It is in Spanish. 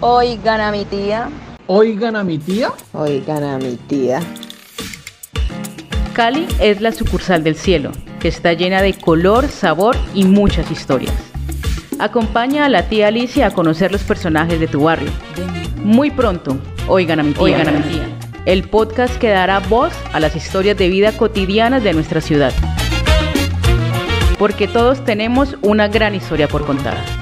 Hoy gana mi tía. Oigan gana mi tía. Oigan gana mi tía. Cali es la sucursal del cielo, que está llena de color, sabor y muchas historias. Acompaña a la tía Alicia a conocer los personajes de tu barrio. Muy pronto, Oigan gana mi tía. Mi tía. El podcast que dará voz a las historias de vida cotidianas de nuestra ciudad. Porque todos tenemos una gran historia por contar.